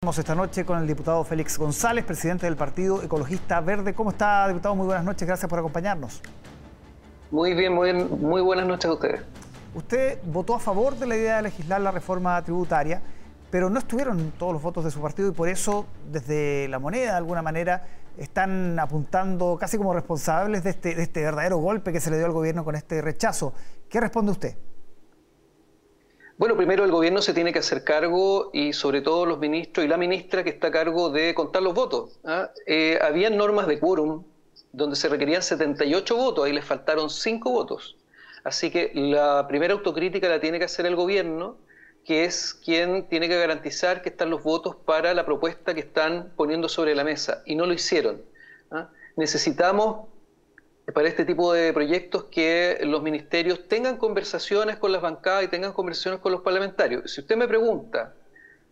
esta noche con el diputado Félix González, presidente del Partido Ecologista Verde. ¿Cómo está, diputado? Muy buenas noches, gracias por acompañarnos. Muy bien, muy, bien. muy buenas noches a ustedes. Usted votó a favor de la idea de legislar la reforma tributaria, pero no estuvieron todos los votos de su partido y por eso, desde la moneda, de alguna manera, están apuntando casi como responsables de este, de este verdadero golpe que se le dio al gobierno con este rechazo. ¿Qué responde usted? Bueno, primero el gobierno se tiene que hacer cargo y sobre todo los ministros y la ministra que está a cargo de contar los votos. ¿ah? Eh, había normas de quórum donde se requerían 78 votos, ahí les faltaron 5 votos. Así que la primera autocrítica la tiene que hacer el gobierno, que es quien tiene que garantizar que están los votos para la propuesta que están poniendo sobre la mesa, y no lo hicieron. ¿ah? Necesitamos para este tipo de proyectos que los ministerios tengan conversaciones con las bancadas y tengan conversaciones con los parlamentarios. Si usted me pregunta,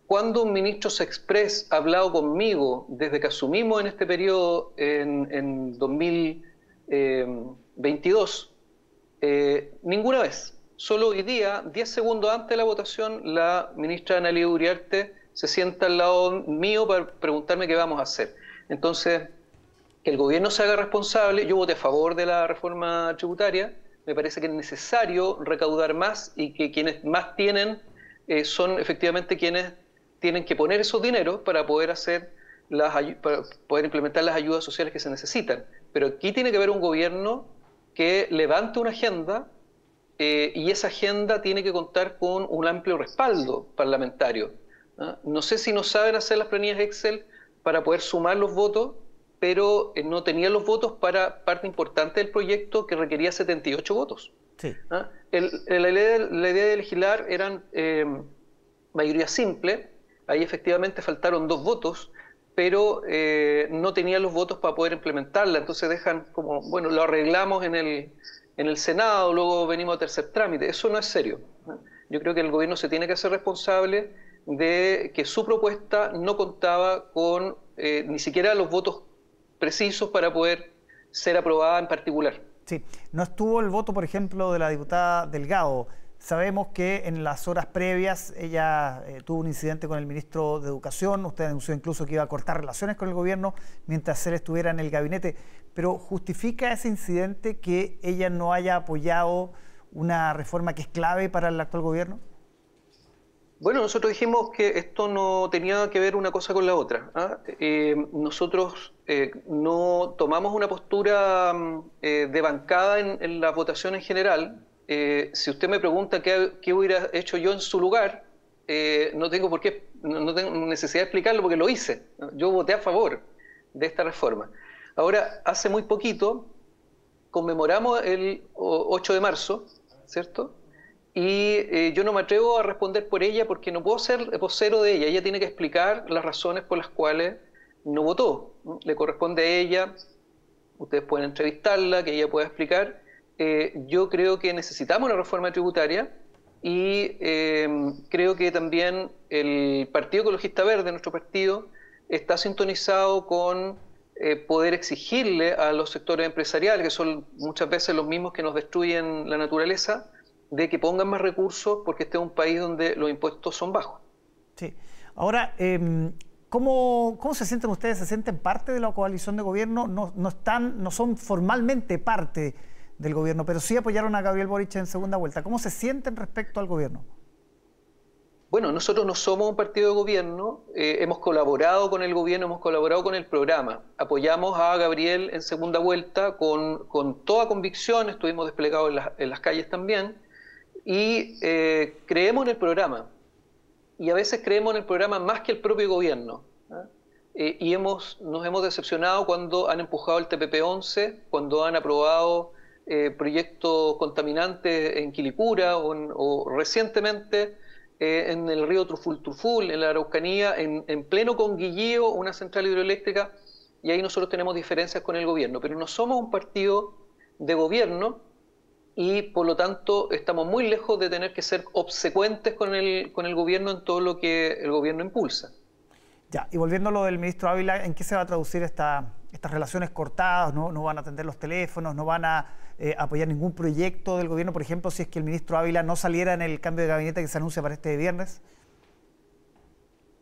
¿cuándo un ministro se express ha hablado conmigo desde que asumimos en este periodo en, 2022? Eh, ninguna vez. Solo hoy día, 10 segundos antes de la votación, la ministra Analia Uriarte se sienta al lado mío para preguntarme qué vamos a hacer. Entonces, que el gobierno se haga responsable. Yo voté a favor de la reforma tributaria. Me parece que es necesario recaudar más y que quienes más tienen eh, son efectivamente quienes tienen que poner esos dineros para poder hacer las para poder implementar las ayudas sociales que se necesitan. Pero aquí tiene que haber un gobierno que levante una agenda eh, y esa agenda tiene que contar con un amplio respaldo parlamentario. ¿ah? No sé si no saben hacer las planillas Excel para poder sumar los votos pero eh, no tenía los votos para parte importante del proyecto que requería 78 votos. ¿Ah? la, idea, de legislar eran eh, mayoría simple, ahí efectivamente faltaron dos votos, pero eh, no tenían los votos para poder implementarla, entonces dejan como, bueno, lo arreglamos en el, en el Senado, luego venimos a tercer trámite, eso no es serio. Yo creo que el gobierno se tiene que hacer responsable de que su propuesta no contaba con ni siquiera los votos precisos para poder ser aprobada en particular. Sí, no estuvo el voto, por ejemplo, de la diputada Delgado. Sabemos que en las horas previas ella eh, tuvo un incidente con el ministro de Educación, usted anunció incluso que iba a cortar relaciones con el gobierno mientras él estuviera en el gabinete, pero ¿justifica ese incidente que ella no haya apoyado una reforma que es clave para el actual gobierno? Bueno, nosotros dijimos que esto no tenía que ver una cosa con la otra. ¿ah? Eh, nosotros eh, no tomamos una postura mm, eh, de bancada en, la votación en general. si usted me pregunta qué, hubiera hecho yo en su lugar, no tengo por qué, no, tengo necesidad de explicarlo porque lo hice. Yo voté a favor de esta reforma. Ahora, hace muy poquito conmemoramos el 8 de marzo, ¿cierto? Y eh, yo no me atrevo a responder por ella porque no puedo ser vocero de ella. Ella tiene que explicar las razones por las cuales no votó. Le corresponde a ella, ustedes pueden entrevistarla, que ella pueda explicar. Eh, yo creo que necesitamos una reforma tributaria y em, creo que también el Partido Ecologista Verde, nuestro partido, está sintonizado con eh, poder exigirle a los sectores empresariales, que son muchas veces los mismos que nos destruyen la naturaleza, de que pongan más recursos porque este es un país donde los impuestos son bajos. Sí. Ahora, em, ¿cómo, ¿cómo, se sienten ustedes? ¿Se sienten parte de la coalición de gobierno? No, no, están, no son formalmente parte del gobierno, pero sí apoyaron a Gabriel Boric en segunda vuelta. ¿Cómo se sienten respecto al gobierno? Bueno, nosotros no somos un partido de gobierno, eh, hemos colaborado con el gobierno, hemos colaborado con el programa. Apoyamos a Gabriel en segunda vuelta con, con toda convicción, estuvimos desplegados en, en las calles también y eh, creemos en el programa. Y a veces creemos en el programa más que el propio gobierno. ¿ah? Eh, y hemos, nos hemos decepcionado cuando han empujado el TPP-11, cuando han aprobado eh, proyectos contaminantes en Quilicura o, recientemente en el río Truful Truful, en la Araucanía, en, en pleno Conguillío, una central hidroeléctrica, y ahí nosotros tenemos diferencias con el gobierno. Pero no somos un partido de gobierno, y por lo tanto estamos muy lejos de tener que ser obsecuentes con el, con el gobierno en todo lo que el gobierno impulsa. Ya, y volviendo a lo del ministro Ávila, ¿en qué se va a traducir esta, estas relaciones cortadas? ¿no? ¿No van a atender los teléfonos? ¿No van a eh, apoyar ningún proyecto del gobierno? Por ejemplo, si es que el ministro Ávila no saliera en el cambio de gabinete que se anuncia para este viernes.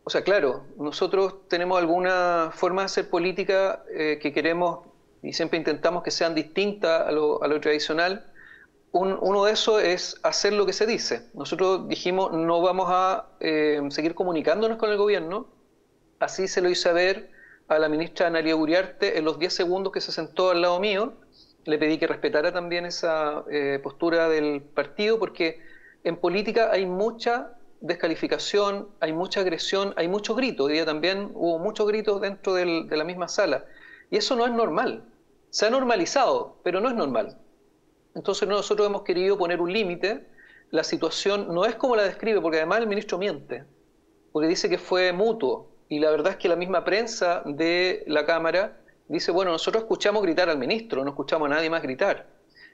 O sea, claro, nosotros tenemos alguna forma de hacer política eh, que queremos y siempre intentamos que sean distintas a lo, tradicional. Uno de esos es hacer lo que se dice. Nosotros dijimos no vamos a eh, seguir comunicándonos con el gobierno. Así se lo hice ver a la ministra Analia Uriarte en los 10 segundos que se sentó al lado mío. Le pedí que respetara también esa eh, postura del partido porque en política hay mucha descalificación, hay mucha agresión, hay muchos gritos. Hoy día también hubo muchos gritos dentro de la misma sala. Y eso no es normal. Se ha normalizado, pero no es normal. Entonces nosotros hemos querido poner un límite. La situación no es como la describe, porque además el ministro miente, porque dice que fue mutuo. Y la verdad es que la misma prensa de la Cámara dice, bueno, nosotros escuchamos gritar al ministro, no escuchamos a nadie más gritar.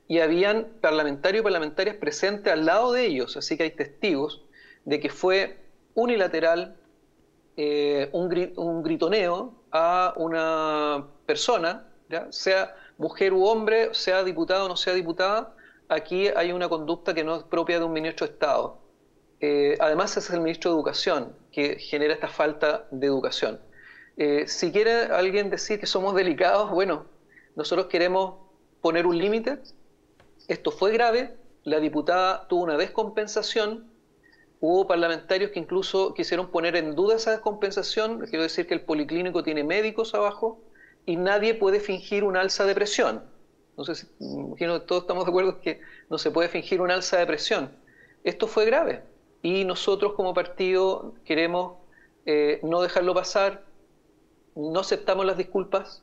Y habían parlamentarios y parlamentarias presentes al lado de ellos, así que hay testigos de que fue unilateral eh, un, gritoneo a una persona, sea mujer u hombre, sea diputado o no sea diputada, aquí hay una conducta que no es propia de un ministro de Estado. Eh, además es el ministro de Educación que genera esta falta de educación. Eh, si quiere alguien decir que somos delicados, bueno, nosotros queremos poner un límite. Esto fue grave, la diputada tuvo una descompensación Hubo parlamentarios que incluso quisieron poner en duda esa descompensación. Quiero decir que el policlínico tiene médicos abajo y nadie puede fingir un alza de presión. Si, imagino todos estamos de acuerdo que no se puede fingir un alza de presión. Esto fue grave y nosotros como partido queremos eh, no dejarlo pasar, no aceptamos las disculpas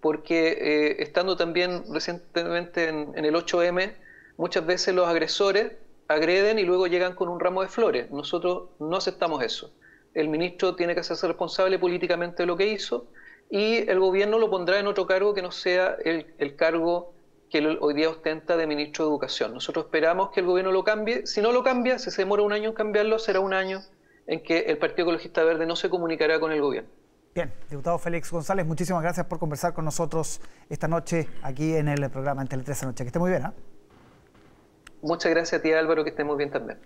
porque eh, estando también recientemente en el 8M, muchas veces los agresores agreden y luego llegan con un ramo de flores. Nosotros no aceptamos eso. El ministro tiene que hacerse responsable políticamente de lo que hizo y el gobierno lo pondrá en otro cargo que no sea el, cargo que hoy día ostenta de ministro de Educación. Nosotros esperamos que el gobierno lo cambie. Si no lo cambia, si se demora un año en cambiarlo, será un año en que el Partido Ecologista Verde no se comunicará con el gobierno. Bien, diputado Félix González, muchísimas gracias por conversar con nosotros esta noche aquí en el programa en Tele 13 Noche. Que esté muy bien. ¿ah? Muchas gracias a ti Álvaro, que estemos bien también.